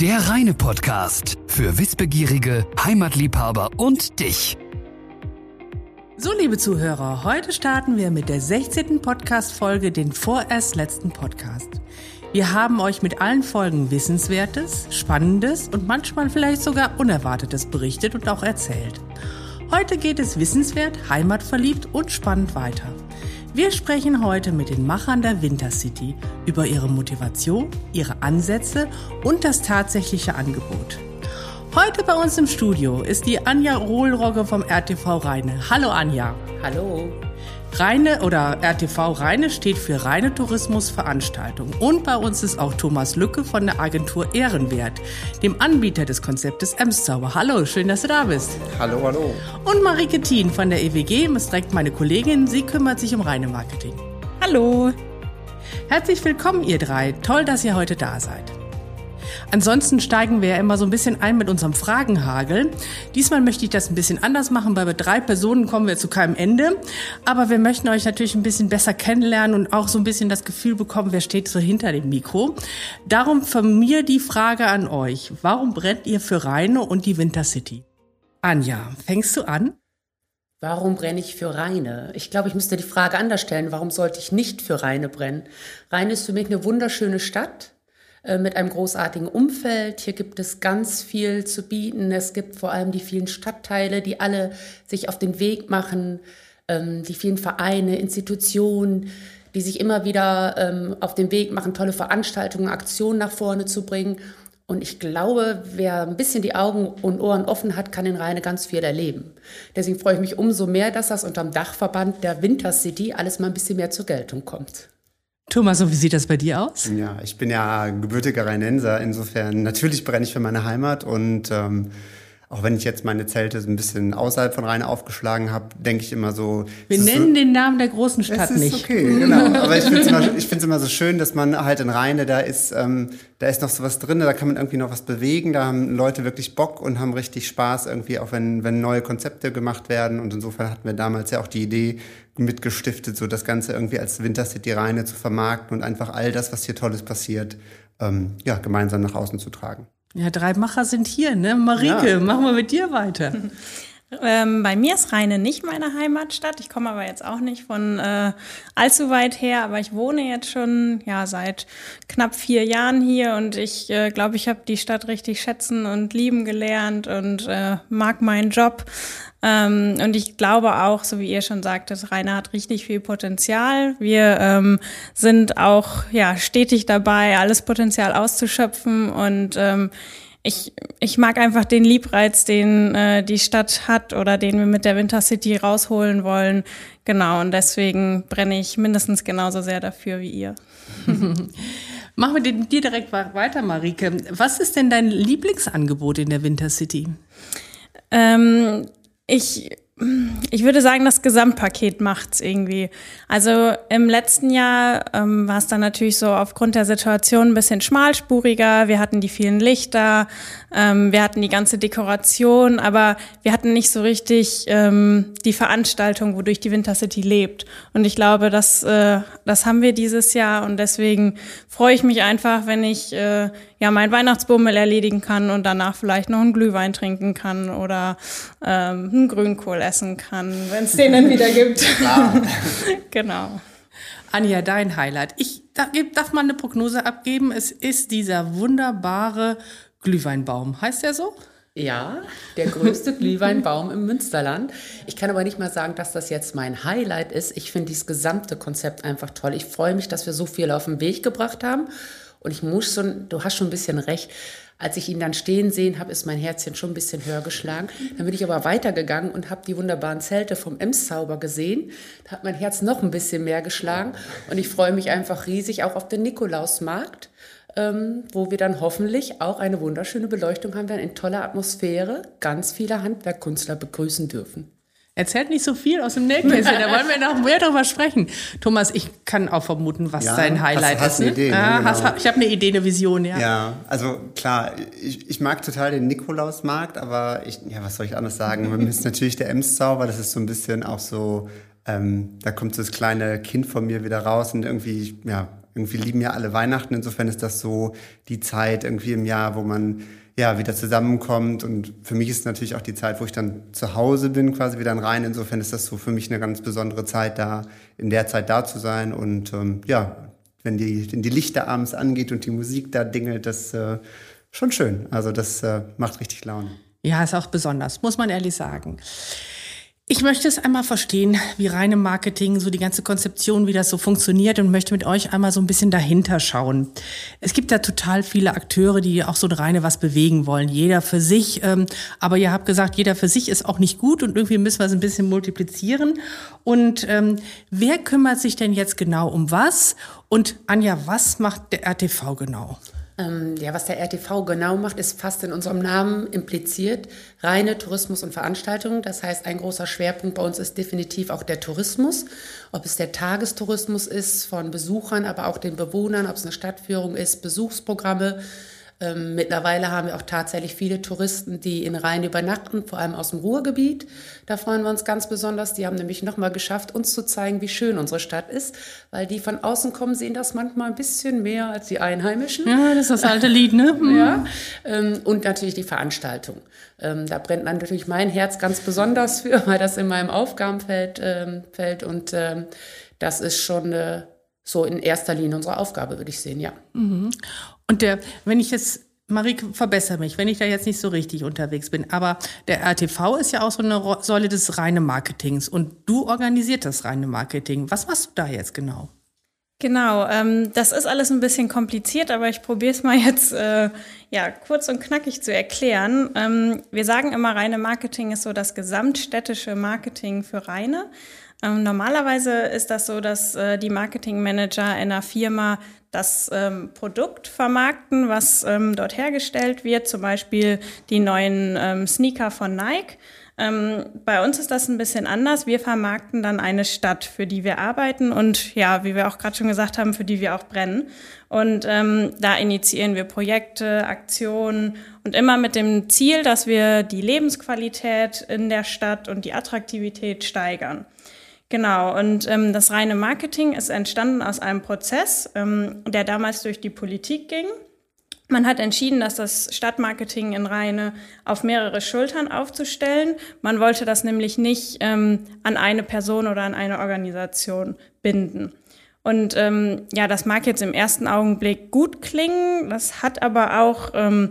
Der reine Podcast für Wissbegierige, Heimatliebhaber und dich. So, liebe Zuhörer, heute starten wir mit der 16. Podcast-Folge, den vorerst letzten Podcast. Wir haben euch mit allen Folgen Wissenswertes, Spannendes und manchmal vielleicht sogar Unerwartetes berichtet und auch erzählt. Heute geht es wissenswert, heimatverliebt und spannend weiter. Wir sprechen heute mit den Machern der Wintercity über ihre Motivation, ihre Ansätze und das tatsächliche Angebot. Heute bei uns im Studio ist die Anja Rohlrogge vom RTV Rheine. Hallo Anja. Hallo. Reine oder RTV Reine steht für Reine Tourismusveranstaltung. Und bei uns ist auch Thomas Lücke von der Agentur Ehrenwert, dem Anbieter des Konzeptes Emszauber. Hallo, schön, dass du da bist. Hallo, hallo. Und Marike Thien von der EWG ist direkt meine Kollegin. Sie kümmert sich um Reine Marketing. Hallo. Herzlich willkommen, ihr drei. Toll, dass ihr heute da seid. Ansonsten steigen wir ja immer so ein bisschen ein mit unserem Fragenhagel. Diesmal möchte ich das ein bisschen anders machen, weil bei drei Personen kommen wir zu keinem Ende. Aber wir möchten euch natürlich ein bisschen besser kennenlernen und auch so ein bisschen das Gefühl bekommen, wer steht so hinter dem Mikro. Darum von mir die Frage an euch. Warum brennt ihr für Rheine und die Wintercity? Anja, fängst du an? Warum brenne ich für Rheine? Ich glaube, ich müsste die Frage anders stellen. Warum sollte ich nicht für Rheine brennen? Rheine ist für mich eine wunderschöne Stadt. Äh, mit einem großartigen Umfeld. Hier gibt es ganz viel zu bieten. Es gibt vor allem die vielen Stadtteile, die alle sich auf den Weg machen, ähm, die vielen Vereine, Institutionen, die sich immer wieder ähm, auf den Weg machen, tolle Veranstaltungen, Aktionen nach vorne zu bringen. Und ich glaube, wer ein bisschen die Augen und Ohren offen hat, kann in Rheine ganz viel erleben. Deswegen freue ich mich umso mehr, dass das unterm Dachverband der Wintercity alles mal ein bisschen mehr zur Geltung kommt. Thomas, und wie sieht das bei dir aus? Ja, ich bin ja gebürtiger Rheinenser. Insofern natürlich brenne ich für meine Heimat und ähm, auch wenn ich jetzt meine Zelte so ein bisschen außerhalb von Rhein aufgeschlagen habe, denke ich immer so. Wir nennen so, den Namen der großen Stadt es ist nicht. Okay, genau. Aber ich finde es immer, immer so schön, dass man halt in Rheine, da ist, ähm, da ist noch so was drin, da kann man irgendwie noch was bewegen, da haben Leute wirklich Bock und haben richtig Spaß irgendwie, auch wenn, wenn neue Konzepte gemacht werden. Und insofern hatten wir damals ja auch die Idee mitgestiftet, so das Ganze irgendwie als Wintercity Rheine zu vermarkten und einfach all das, was hier Tolles passiert, ähm, ja, gemeinsam nach außen zu tragen. Ja, drei Macher sind hier, ne? Marike, ja. machen wir mit dir weiter. Ähm, bei mir ist Rheine nicht meine Heimatstadt. Ich komme aber jetzt auch nicht von äh, allzu weit her, aber ich wohne jetzt schon ja seit knapp vier Jahren hier und ich äh, glaube, ich habe die Stadt richtig schätzen und lieben gelernt und äh, mag meinen Job. Ähm, und ich glaube auch, so wie ihr schon sagtet, Rainer hat richtig viel Potenzial. Wir ähm, sind auch ja stetig dabei, alles Potenzial auszuschöpfen und ähm, ich, ich mag einfach den Liebreiz, den äh, die Stadt hat oder den wir mit der Wintercity rausholen wollen. Genau, und deswegen brenne ich mindestens genauso sehr dafür wie ihr. Machen wir dir direkt weiter, Marike. Was ist denn dein Lieblingsangebot in der Wintercity? Ähm, ich ich würde sagen, das Gesamtpaket macht's irgendwie. Also im letzten Jahr ähm, war es dann natürlich so aufgrund der Situation ein bisschen schmalspuriger. Wir hatten die vielen Lichter, ähm, wir hatten die ganze Dekoration, aber wir hatten nicht so richtig ähm, die Veranstaltung, wodurch die Wintercity lebt. Und ich glaube, das, äh, das haben wir dieses Jahr und deswegen freue ich mich einfach, wenn ich äh, ja meinen Weihnachtsbummel erledigen kann und danach vielleicht noch einen Glühwein trinken kann oder ähm, einen Grünkohl essen kann, wenn es den dann wieder gibt. genau. Anja, dein Highlight. Ich darf mal eine Prognose abgeben. Es ist dieser wunderbare Glühweinbaum. Heißt der so? Ja, der größte Glühweinbaum im Münsterland. Ich kann aber nicht mal sagen, dass das jetzt mein Highlight ist. Ich finde dieses gesamte Konzept einfach toll. Ich freue mich, dass wir so viel auf den Weg gebracht haben. Und ich muss schon, du hast schon ein bisschen recht. Als ich ihn dann stehen sehen habe, ist mein Herzchen schon ein bisschen höher geschlagen. Dann bin ich aber weitergegangen und habe die wunderbaren Zelte vom Emszauber gesehen. Da hat mein Herz noch ein bisschen mehr geschlagen. Und ich freue mich einfach riesig auch auf den Nikolausmarkt ähm, wo wir dann hoffentlich auch eine wunderschöne Beleuchtung haben werden, in toller Atmosphäre, ganz viele Handwerkkünstler begrüßen dürfen. Erzählt nicht so viel aus dem Nähkästchen, da wollen wir noch mehr darüber sprechen. Thomas, ich kann auch vermuten, was ja, dein Highlight hast, hast ist. Ne? Idee, ah, genau. hast, ich habe eine Idee, eine Vision, ja. Ja, also klar, ich, ich mag total den Nikolausmarkt, aber ich, ja, was soll ich anders sagen? Man ist natürlich der Ems-Zauber, das ist so ein bisschen auch so, ähm, da kommt so das kleine Kind von mir wieder raus und irgendwie, ja, irgendwie lieben ja alle Weihnachten. Insofern ist das so die Zeit irgendwie im Jahr, wo man ja wieder zusammenkommt. Und für mich ist natürlich auch die Zeit, wo ich dann zu Hause bin, quasi wieder rein. Insofern ist das so für mich eine ganz besondere Zeit, da in der Zeit da zu sein. Und ähm, ja, wenn die, wenn die Lichter abends angeht und die Musik da dingelt, das äh, schon schön. Also das äh, macht richtig Laune. Ja, ist auch besonders, muss man ehrlich sagen. Ich möchte es einmal verstehen, wie reine Marketing, so die ganze Konzeption, wie das so funktioniert und möchte mit euch einmal so ein bisschen dahinter schauen. Es gibt ja total viele Akteure, die auch so reine was bewegen wollen, jeder für sich. Ähm, aber ihr habt gesagt, jeder für sich ist auch nicht gut und irgendwie müssen wir es ein bisschen multiplizieren. Und ähm, wer kümmert sich denn jetzt genau um was? Und Anja, was macht der RTV genau? Ähm, ja, was der RTV genau macht, ist fast in unserem Namen impliziert. Reine Tourismus und Veranstaltungen. Das heißt, ein großer Schwerpunkt bei uns ist definitiv auch der Tourismus. Ob es der Tagestourismus ist von Besuchern, aber auch den Bewohnern, ob es eine Stadtführung ist, Besuchsprogramme, ähm, mittlerweile haben wir auch tatsächlich viele Touristen, die in Rhein übernachten, vor allem aus dem Ruhrgebiet. Da freuen wir uns ganz besonders. Die haben nämlich nochmal geschafft, uns zu zeigen, wie schön unsere Stadt ist, weil die von außen kommen, sehen das manchmal ein bisschen mehr als die Einheimischen. Ja, das ist das alte Lied, ne? Mhm. Ja. Ähm, und natürlich die Veranstaltung. Ähm, da brennt natürlich mein Herz ganz besonders für, weil das in meinem Aufgabenfeld ähm, fällt. Und ähm, das ist schon äh, so in erster Linie unsere Aufgabe, würde ich sehen, ja. Mhm. Und der, wenn ich jetzt, Marie, verbessere mich, wenn ich da jetzt nicht so richtig unterwegs bin, aber der RTV ist ja auch so eine Säule des reinen Marketings und du organisierst das reine Marketing. Was machst du da jetzt genau? Genau, ähm, das ist alles ein bisschen kompliziert, aber ich probiere es mal jetzt äh, ja, kurz und knackig zu erklären. Ähm, wir sagen immer, reine Marketing ist so das gesamtstädtische Marketing für Reine. Ähm, normalerweise ist das so, dass äh, die Marketingmanager in einer Firma das ähm, Produkt vermarkten, was ähm, dort hergestellt wird, zum Beispiel die neuen ähm, Sneaker von Nike. Ähm, bei uns ist das ein bisschen anders. Wir vermarkten dann eine Stadt, für die wir arbeiten und ja, wie wir auch gerade schon gesagt haben, für die wir auch brennen. Und ähm, da initiieren wir Projekte, Aktionen und immer mit dem Ziel, dass wir die Lebensqualität in der Stadt und die Attraktivität steigern. Genau, und ähm, das reine Marketing ist entstanden aus einem Prozess, ähm, der damals durch die Politik ging. Man hat entschieden, dass das Stadtmarketing in Rheine auf mehrere Schultern aufzustellen. Man wollte das nämlich nicht ähm, an eine Person oder an eine Organisation binden. Und ähm, ja, das mag jetzt im ersten Augenblick gut klingen, das hat aber auch ähm,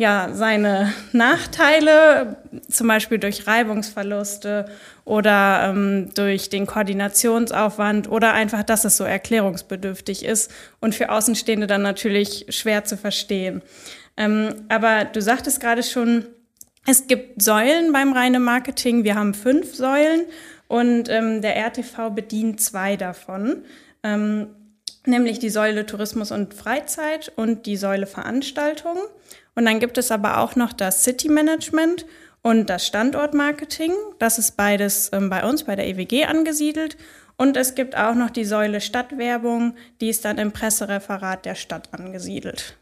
ja, seine Nachteile, zum Beispiel durch Reibungsverluste oder ähm, durch den Koordinationsaufwand oder einfach, dass es so erklärungsbedürftig ist und für Außenstehende dann natürlich schwer zu verstehen. Ähm, aber du sagtest gerade schon, es gibt Säulen beim reinen Marketing. Wir haben fünf Säulen und ähm, der RTV bedient zwei davon. Ähm, nämlich die Säule Tourismus und Freizeit und die Säule Veranstaltung. Und dann gibt es aber auch noch das City Management und das Standortmarketing. Das ist beides ähm, bei uns, bei der EWG angesiedelt. Und es gibt auch noch die Säule Stadtwerbung, die ist dann im Pressereferat der Stadt angesiedelt.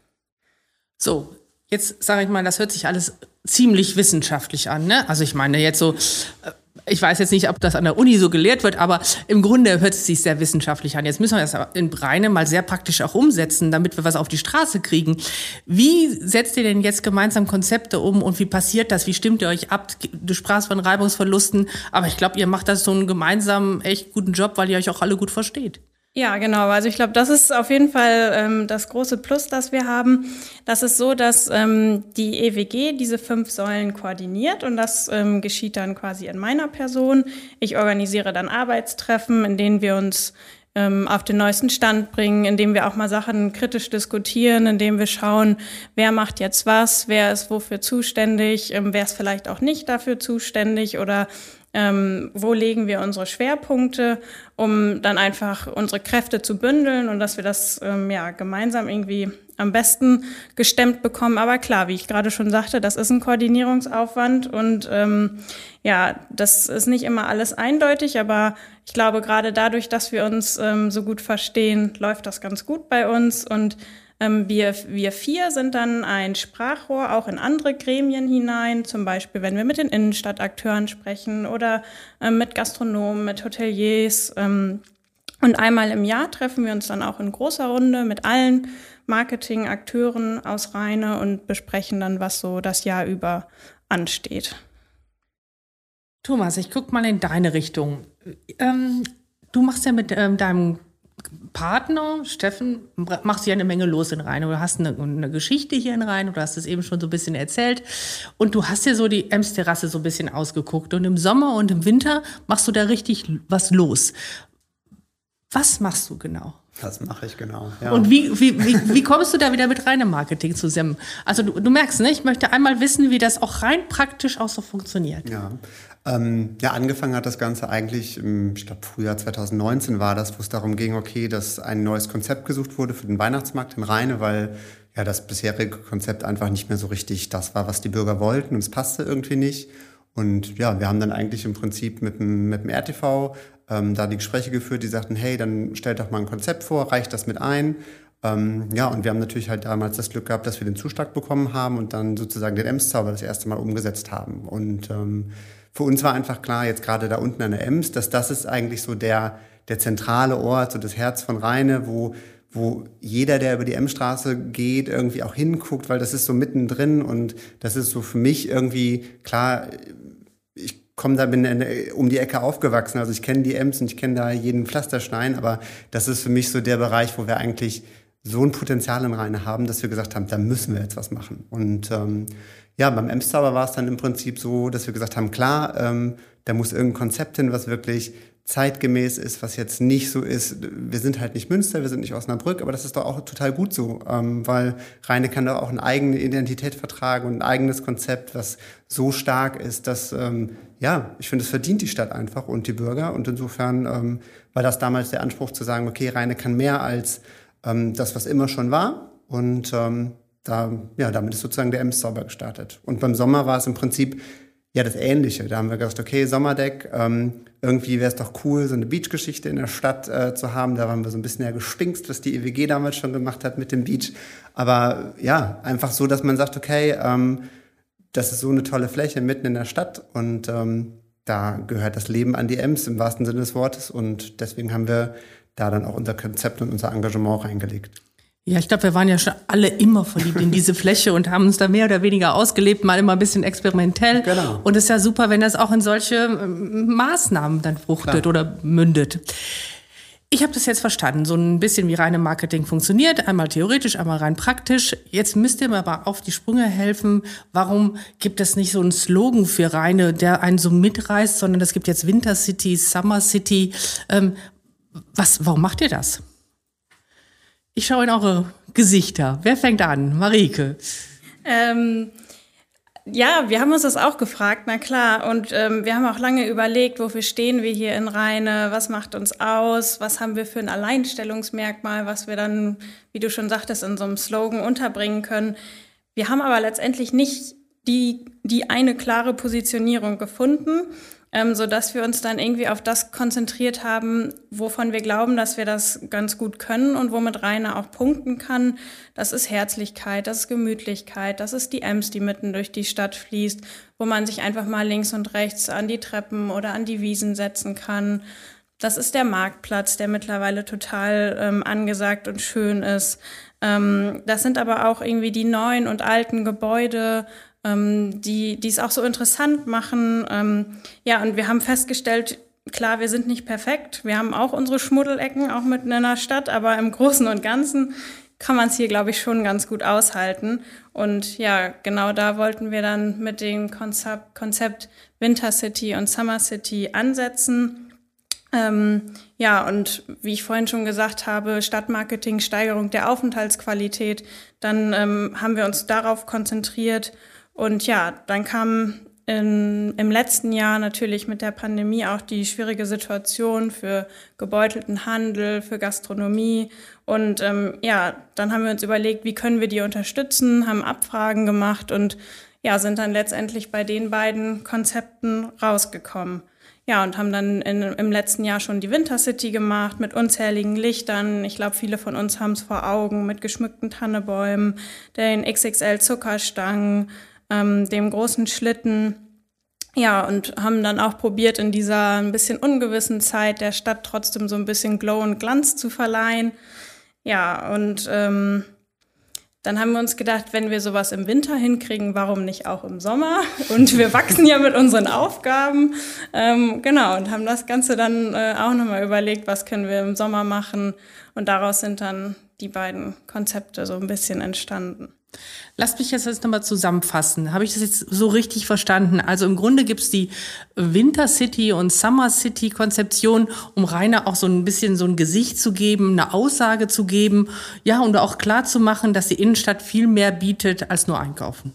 So, jetzt sage ich mal, das hört sich alles ziemlich wissenschaftlich an. Ne? Also ich meine jetzt so, äh, ich weiß jetzt nicht, ob das an der Uni so gelehrt wird, aber im Grunde hört es sich sehr wissenschaftlich an. Jetzt müssen wir das in Breine mal sehr praktisch auch umsetzen, damit wir was auf die Straße kriegen. Wie setzt ihr denn jetzt gemeinsam Konzepte um und wie passiert das? Wie stimmt ihr euch ab? Du sprachst von Reibungsverlusten, aber ich glaube, ihr macht das so einen gemeinsamen, echt guten Job, weil ihr euch auch alle gut versteht. Ja, genau. Also ich glaube, das ist auf jeden Fall ähm, das große Plus, das wir haben. Das ist so, dass ähm, die EWG diese fünf Säulen koordiniert und das ähm, geschieht dann quasi in meiner Person. Ich organisiere dann Arbeitstreffen, in denen wir uns ähm, auf den neuesten Stand bringen, indem wir auch mal Sachen kritisch diskutieren, indem wir schauen, wer macht jetzt was, wer ist wofür zuständig, ähm, wer ist vielleicht auch nicht dafür zuständig oder ähm, wo legen wir unsere Schwerpunkte, um dann einfach unsere Kräfte zu bündeln und dass wir das ähm, ja gemeinsam irgendwie am besten gestemmt bekommen. Aber klar, wie ich gerade schon sagte, das ist ein Koordinierungsaufwand und ähm, ja, das ist nicht immer alles eindeutig, aber ich glaube, gerade dadurch, dass wir uns ähm, so gut verstehen, läuft das ganz gut bei uns und wir, wir vier sind dann ein Sprachrohr auch in andere Gremien hinein, zum Beispiel wenn wir mit den Innenstadtakteuren sprechen oder ähm, mit Gastronomen, mit Hoteliers. Ähm, Und einmal im Jahr treffen wir uns dann auch in großer Runde mit allen Marketingakteuren aus Rheine und besprechen dann, was so das Jahr über ansteht. Thomas, ich gucke mal in deine Richtung. Ähm, du machst ja mit ähm, deinem Partner, Steffen, machst ja eine Menge los in Rhein. Du hast eine, eine, Geschichte hier in Rhein, du hast es eben schon so ein bisschen erzählt. Und du hast ja so die Ems-Terrasse so ein bisschen ausgeguckt. Und im Sommer und im Winter machst du da richtig was los. Was machst du genau? Das mache ich genau. Ja. Und wie, wie, wie, wie kommst du da wieder mit reinem Marketing zusammen? Also du, du merkst, ne, ich möchte einmal wissen, wie das auch rein praktisch auch so funktioniert. Ja, ähm, ja, angefangen hat das Ganze eigentlich, im, ich glaube, Frühjahr 2019 war das, wo es darum ging, okay, dass ein neues Konzept gesucht wurde für den Weihnachtsmarkt in Rheine, weil ja das bisherige Konzept einfach nicht mehr so richtig das war, was die Bürger wollten und es passte irgendwie nicht. Und ja, wir haben dann eigentlich im Prinzip mit dem, mit dem RTV ähm, da die Gespräche geführt, die sagten, hey, dann stellt doch mal ein Konzept vor, reicht das mit ein. Ähm, ja, und wir haben natürlich halt damals das Glück gehabt, dass wir den Zuschlag bekommen haben und dann sozusagen den Ems-Zauber das erste Mal umgesetzt haben. Und ähm, für uns war einfach klar, jetzt gerade da unten an der Ems, dass das ist eigentlich so der, der zentrale Ort, so das Herz von Rheine, wo, wo jeder, der über die Emsstraße geht, irgendwie auch hinguckt, weil das ist so mittendrin und das ist so für mich irgendwie klar, ich komme da, bin um die Ecke aufgewachsen, also ich kenne die Ems und ich kenne da jeden Pflasterstein, aber das ist für mich so der Bereich, wo wir eigentlich so ein Potenzial in Rheine haben, dass wir gesagt haben, da müssen wir jetzt was machen. Und ähm, ja, beim Emster war es dann im Prinzip so, dass wir gesagt haben, klar, ähm, da muss irgendein Konzept hin, was wirklich zeitgemäß ist, was jetzt nicht so ist. Wir sind halt nicht Münster, wir sind nicht Osnabrück, aber das ist doch auch total gut so, ähm, weil Rheine kann doch auch eine eigene Identität vertragen und ein eigenes Konzept, was so stark ist, dass, ähm, ja, ich finde, es verdient die Stadt einfach und die Bürger. Und insofern ähm, war das damals der Anspruch zu sagen, okay, Rheine kann mehr als ähm, das, was immer schon war. Und ähm, da, ja, damit ist sozusagen der Ems sauber gestartet. Und beim Sommer war es im Prinzip ja das Ähnliche. Da haben wir gesagt, okay, Sommerdeck, ähm, irgendwie wäre es doch cool, so eine Beach-Geschichte in der Stadt äh, zu haben. Da waren wir so ein bisschen ja gestinkst, was die EWG damals schon gemacht hat mit dem Beach. Aber ja, einfach so, dass man sagt, okay, ähm, das ist so eine tolle Fläche mitten in der Stadt und ähm, da gehört das Leben an die Ems im wahrsten Sinne des Wortes. Und deswegen haben wir da dann auch unser Konzept und unser Engagement reingelegt. Ja, ich glaube, wir waren ja schon alle immer verliebt in diese Fläche und haben uns da mehr oder weniger ausgelebt, mal immer ein bisschen experimentell. Genau. Und es ist ja super, wenn das auch in solche ähm, Maßnahmen dann fruchtet Klar. oder mündet. Ich habe das jetzt verstanden, so ein bisschen wie reine Marketing funktioniert, einmal theoretisch, einmal rein praktisch. Jetzt müsst ihr mir aber auf die Sprünge helfen. Warum gibt es nicht so einen Slogan für reine, der einen so mitreißt, sondern es gibt jetzt Winter City, Summer City. Ähm, was, warum macht ihr das? Ich schaue in eure Gesichter. Wer fängt an? Marike. Ähm, ja, wir haben uns das auch gefragt, na klar. Und ähm, wir haben auch lange überlegt, wofür stehen wir hier in Rheine, was macht uns aus, was haben wir für ein Alleinstellungsmerkmal, was wir dann, wie du schon sagtest, in so einem Slogan unterbringen können. Wir haben aber letztendlich nicht die, die eine klare Positionierung gefunden ähm, so dass wir uns dann irgendwie auf das konzentriert haben, wovon wir glauben, dass wir das ganz gut können und womit Rainer auch punkten kann. Das ist Herzlichkeit, das ist Gemütlichkeit, das ist die Ems, die mitten durch die Stadt fließt, wo man sich einfach mal links und rechts an die Treppen oder an die Wiesen setzen kann. Das ist der Marktplatz, der mittlerweile total ähm, angesagt und schön ist. Ähm, das sind aber auch irgendwie die neuen und alten Gebäude, ähm, die, die es auch so interessant machen. Ähm, ja, und wir haben festgestellt, klar, wir sind nicht perfekt. Wir haben auch unsere Schmuddelecken, auch mitten in der Stadt, aber im Großen und Ganzen kann man es hier, glaube ich, schon ganz gut aushalten. Und ja, genau da wollten wir dann mit dem Konzept, Konzept Winter City und Summer City ansetzen. Ähm, ja, und wie ich vorhin schon gesagt habe, Stadtmarketing, Steigerung der Aufenthaltsqualität, dann ähm, haben wir uns darauf konzentriert und ja, dann kam in, im letzten Jahr natürlich mit der Pandemie auch die schwierige Situation für gebeutelten Handel, für Gastronomie. Und ähm, ja, dann haben wir uns überlegt, wie können wir die unterstützen, haben Abfragen gemacht und ja, sind dann letztendlich bei den beiden Konzepten rausgekommen. Ja, und haben dann in, im letzten Jahr schon die Winter City gemacht mit unzähligen Lichtern. Ich glaube, viele von uns haben es vor Augen mit geschmückten Tannebäumen, den XXL Zuckerstangen, ähm, dem großen Schlitten. Ja, und haben dann auch probiert, in dieser ein bisschen ungewissen Zeit der Stadt trotzdem so ein bisschen Glow und Glanz zu verleihen. Ja, und ähm, dann haben wir uns gedacht, wenn wir sowas im Winter hinkriegen, warum nicht auch im Sommer? Und wir wachsen ja mit unseren Aufgaben. Ähm, genau, und haben das Ganze dann äh, auch nochmal überlegt, was können wir im Sommer machen. Und daraus sind dann die beiden Konzepte so ein bisschen entstanden. Lasst mich jetzt nochmal zusammenfassen. Habe ich das jetzt so richtig verstanden? Also im Grunde gibt es die Winter City und Summer City Konzeption, um Rainer auch so ein bisschen so ein Gesicht zu geben, eine Aussage zu geben, ja, und auch klar zu machen, dass die Innenstadt viel mehr bietet als nur einkaufen.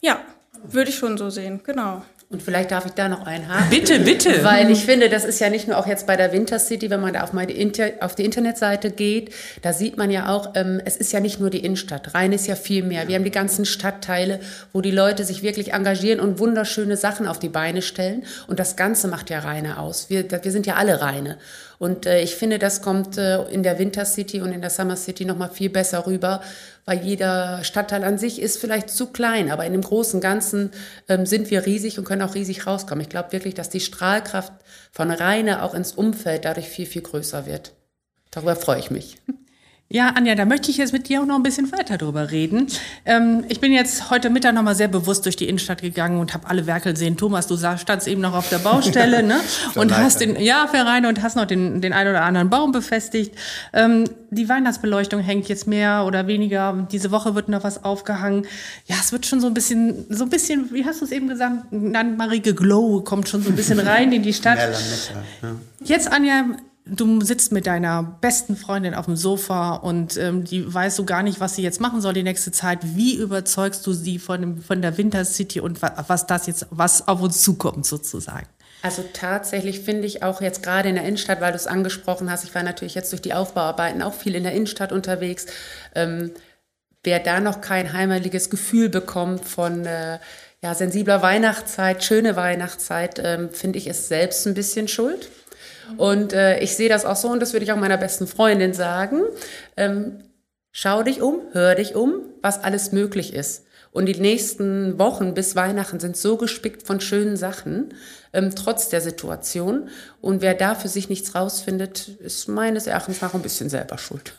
Ja, würde ich schon so sehen, genau. Und vielleicht darf ich da noch einhaken. Bitte, bitte. Weil ich finde, das ist ja nicht nur auch jetzt bei der Winter City, wenn man da auf, meine Inter auf die Internetseite geht, da sieht man ja auch, ähm, es ist ja nicht nur die Innenstadt. Rhein ist ja viel mehr. Wir haben die ganzen Stadtteile, wo die Leute sich wirklich engagieren und wunderschöne Sachen auf die Beine stellen. Und das Ganze macht ja Rheine aus. Wir, wir sind ja alle Rheine. Und äh, ich finde, das kommt äh, in der Winter City und in der Summer City nochmal viel besser rüber, weil jeder Stadtteil an sich ist vielleicht zu klein, aber in dem großen Ganzen ähm, sind wir riesig und können auch riesig rauskommen. Ich glaube wirklich, dass die Strahlkraft von Rheine auch ins Umfeld dadurch viel, viel größer wird. Darüber freue ich mich. Ja, Anja, da möchte ich jetzt mit dir auch noch ein bisschen weiter drüber reden. Ähm, ich bin jetzt heute Mittag noch mal sehr bewusst durch die Innenstadt gegangen und habe alle Werkel sehen. Thomas, du standst eben noch auf der Baustelle, ne? und hast den ja Verein und hast noch den den einen oder anderen Baum befestigt. Ähm, die Weihnachtsbeleuchtung hängt jetzt mehr oder weniger. Diese Woche wird noch was aufgehangen. Ja, es wird schon so ein bisschen, so ein bisschen, wie hast du es eben gesagt, Marike Glow kommt schon so ein bisschen rein in die Stadt. Jetzt, Anja, du sitzt mit deiner besten Freundin auf dem Sofa und ähm, die weiß so gar nicht, was sie jetzt machen soll die nächste Zeit. Wie überzeugst du sie von, dem, von der Winter City und was das jetzt, was auf uns zukommt sozusagen? Also tatsächlich finde ich auch jetzt gerade in der Innenstadt, weil du es angesprochen hast, ich war natürlich jetzt durch die Aufbauarbeiten auch viel in der Innenstadt unterwegs. Ähm, wer da noch kein heimeliges Gefühl bekommt von äh, ja, sensibler Weihnachtszeit, schöne Weihnachtszeit, ähm, finde ich, ist selbst ein bisschen schuld. Und äh, ich sehe das auch so und das würde ich auch meiner besten Freundin sagen. Ähm, schau dich um, hör dich um, was alles möglich ist. Und die nächsten Wochen bis Weihnachten sind so gespickt von schönen Sachen, ähm, trotz der Situation. Und wer da für sich nichts rausfindet, ist meines Erachtens nach ein bisschen selber schuld.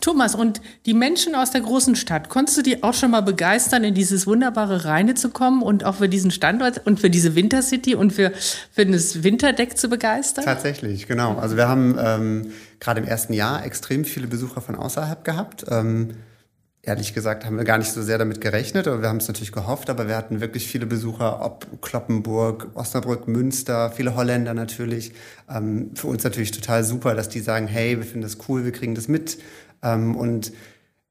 Thomas, und die Menschen aus der großen Stadt, konntest du die auch schon mal begeistern, in dieses wunderbare Reine zu kommen und auch für diesen Standort und für diese Wintercity und für, für das Winterdeck zu begeistern? Tatsächlich, genau. Also wir haben ähm, gerade im ersten Jahr extrem viele Besucher von außerhalb gehabt. Ähm, ehrlich gesagt haben wir gar nicht so sehr damit gerechnet, aber wir haben es natürlich gehofft, aber wir hatten wirklich viele Besucher, ob Kloppenburg, Osnabrück, Münster, viele Holländer natürlich. Ähm, für uns natürlich total super, dass die sagen, hey, wir finden das cool, wir kriegen das mit. Ähm, und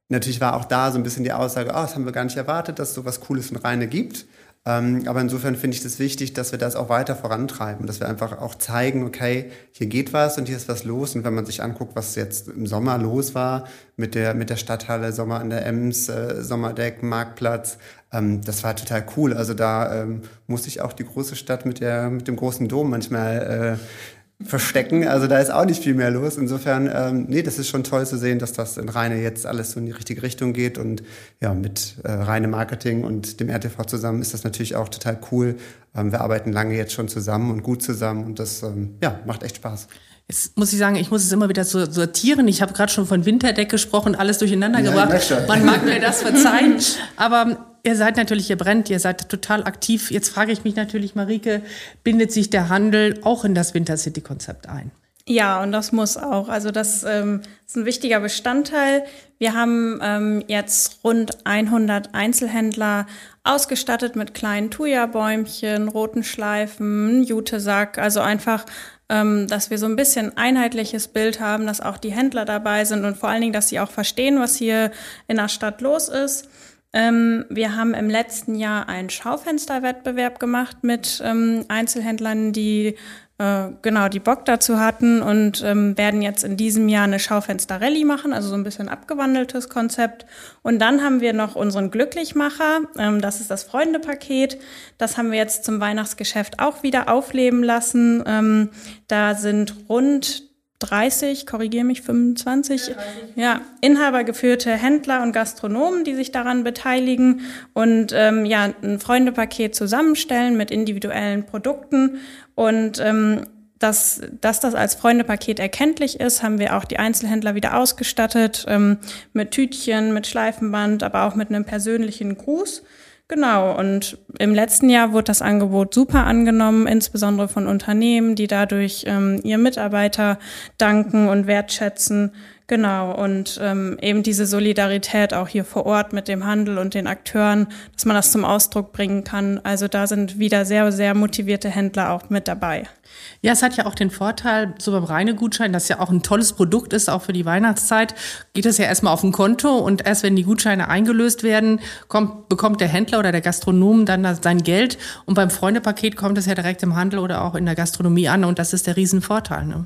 natürlich war auch da so ein bisschen die Aussage, oh, das haben wir gar nicht erwartet, dass es so was Cooles und Reine gibt. Ähm, aber insofern finde ich das wichtig, dass wir das auch weiter vorantreiben, dass wir einfach auch zeigen, okay, hier geht was und hier ist was los. Und wenn man sich anguckt, was jetzt im Sommer los war mit der, mit der Stadthalle, Sommer an der Ems, äh, Sommerdeck, Marktplatz, ähm, das war total cool. Also da ähm, muss ich auch die große Stadt mit, der, mit dem großen Dom manchmal äh, verstecken. Also da ist auch nicht viel mehr los. Insofern, ähm, nee, das ist schon toll zu sehen, dass das in Reine jetzt alles so in die richtige Richtung geht. Und ja, mit äh, Reine Marketing und dem RTV zusammen ist das natürlich auch total cool. Ähm, wir arbeiten lange jetzt schon zusammen und gut zusammen und das ähm, ja, macht echt Spaß. Jetzt muss ich sagen, ich muss es immer wieder so sortieren. Ich habe gerade schon von Winterdeck gesprochen, alles durcheinander ja, gebracht. Man mag mir das verzeihen. Aber Ihr seid natürlich, ihr brennt, ihr seid total aktiv. Jetzt frage ich mich natürlich, Marike, bindet sich der Handel auch in das Wintercity-Konzept ein? Ja, und das muss auch. Also das ähm, ist ein wichtiger Bestandteil. Wir haben ähm, jetzt rund 100 Einzelhändler ausgestattet mit kleinen Thuja-Bäumchen, roten Schleifen, Jutesack. Also einfach, ähm, dass wir so ein bisschen einheitliches Bild haben, dass auch die Händler dabei sind und vor allen Dingen, dass sie auch verstehen, was hier in der Stadt los ist. Ähm, wir haben im letzten Jahr einen Schaufensterwettbewerb gemacht mit ähm, Einzelhändlern, die äh, genau die Bock dazu hatten und ähm, werden jetzt in diesem Jahr eine Schaufenster-Rallye machen, also so ein bisschen abgewandeltes Konzept. Und dann haben wir noch unseren Glücklichmacher, ähm, das ist das Freunde-Paket. Das haben wir jetzt zum Weihnachtsgeschäft auch wieder aufleben lassen. Ähm, da sind rund 30, korrigiere mich, 25, ja, inhabergeführte Händler und Gastronomen, die sich daran beteiligen und ähm, ja, ein Freundepaket zusammenstellen mit individuellen Produkten und ähm, dass, dass das als Freundepaket erkenntlich ist, haben wir auch die Einzelhändler wieder ausgestattet ähm, mit Tütchen, mit Schleifenband, aber auch mit einem persönlichen Gruß. Genau, und im letzten Jahr wurde das Angebot super angenommen, insbesondere von Unternehmen, die dadurch ähm, ihr Mitarbeiter danken und wertschätzen. Genau, und ähm, eben diese Solidarität auch hier vor Ort mit dem Handel und den Akteuren, dass man das zum Ausdruck bringen kann. Also da sind wieder sehr, sehr motivierte Händler auch mit dabei. Ja, es hat ja auch den Vorteil, so beim Reine-Gutschein, das ja auch ein tolles Produkt ist, auch für die Weihnachtszeit, geht es ja erstmal auf ein Konto und erst wenn die Gutscheine eingelöst werden, kommt, bekommt der Händler oder der Gastronom dann sein Geld und beim Freundepaket kommt es ja direkt im Handel oder auch in der Gastronomie an und das ist der Riesenvorteil. Ne?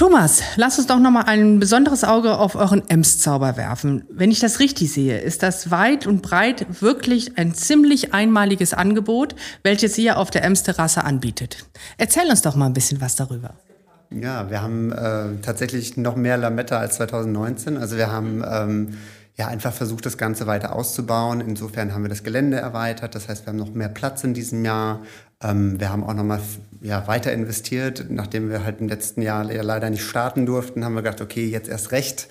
Thomas, lass uns doch noch mal ein besonderes Auge auf euren Ems-Zauber werfen. Wenn ich das richtig sehe, ist das weit und breit wirklich ein ziemlich einmaliges Angebot, welches ihr auf der Ems-Terrasse anbietet. Erzähl uns doch mal ein bisschen was darüber. Ja, wir haben äh, tatsächlich noch mehr Lametta als 2019. Also wir haben ähm, ja einfach versucht, das Ganze weiter auszubauen. Insofern haben wir das Gelände erweitert. Das heißt, wir haben noch mehr Platz in diesem Jahr. Ähm, wir haben auch nochmal ja, weiter investiert. Nachdem wir halt im letzten Jahr ja leider nicht starten durften, haben wir gedacht, okay, jetzt erst recht.